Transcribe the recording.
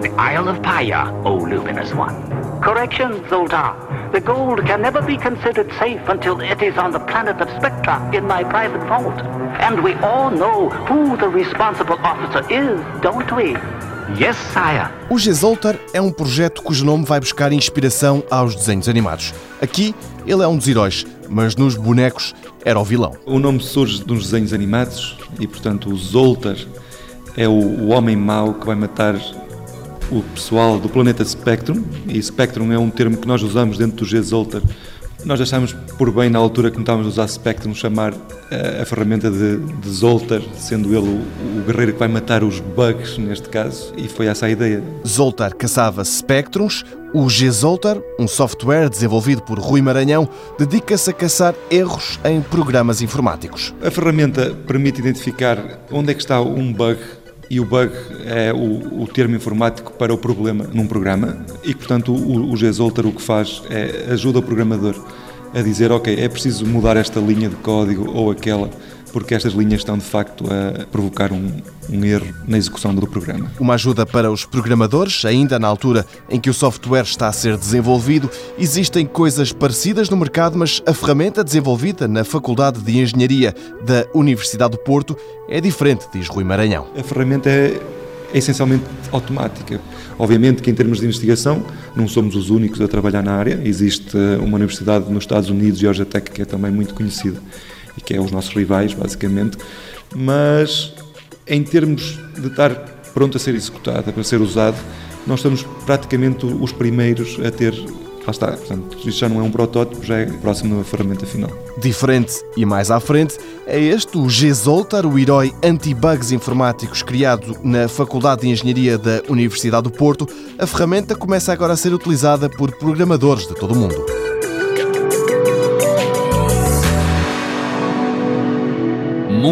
the Isle of Paya, O luminous one. Correction, Zoltar. The gold can never be considered safe until it is on the planet of Spectra in my private vault. And we all know who the responsible officer is, don't we? Yes, sire. O Gesoltar é um projeto cujo nome vai buscar inspiração aos desenhos animados. Aqui, ele é um dos heróis, mas nos bonecos era o vilão. O nome surge dos desenhos animados e, portanto, o Zoltar é o, o homem mau que vai matar o pessoal do planeta Spectrum. E Spectrum é um termo que nós usamos dentro do G-Zoltar nós achámos por bem, na altura que estávamos a usar Spectrum, chamar a, eh, a ferramenta de, de, Zoltar, sendo ele o, o, guerreiro que vai matar os bugs, neste caso, e foi essa a ideia. Zoltar caçava Spectrums, o G-Zoltar, um software desenvolvido por Rui Maranhão, dedica-se a caçar erros em programas informáticos. A ferramenta permite identificar onde é que está um bug e o bug é o, o, termo informático para o problema num programa. E, portanto, o, o GZolter o que faz é ajuda o programador a dizer, ok, é preciso mudar esta linha de código ou aquela porque estas linhas estão de facto a provocar um, um, erro na execução do programa. Uma ajuda para os programadores, ainda na altura em que o software está a ser desenvolvido. Existem coisas parecidas no mercado, mas a ferramenta desenvolvida na Faculdade de Engenharia da Universidade do Porto é diferente, diz Rui Maranhão. A ferramenta é é essencialmente automática. Obviamente que em termos de investigação não somos os únicos a trabalhar na área, existe uma universidade nos Estados Unidos, Georgia Tech, que é também muito conhecida e que é os nossos rivais, basicamente, mas em termos de estar pronto a ser executada, para ser usado, nós estamos praticamente os primeiros a ter lá está. Portanto, isto já não é um protótipo, já é próximo da ferramenta final. Diferente e mais à frente é este, o G-Zoltar, o herói anti-bugs informáticos criado na Faculdade de Engenharia da Universidade do Porto. A ferramenta começa agora a ser utilizada por programadores de todo o mundo.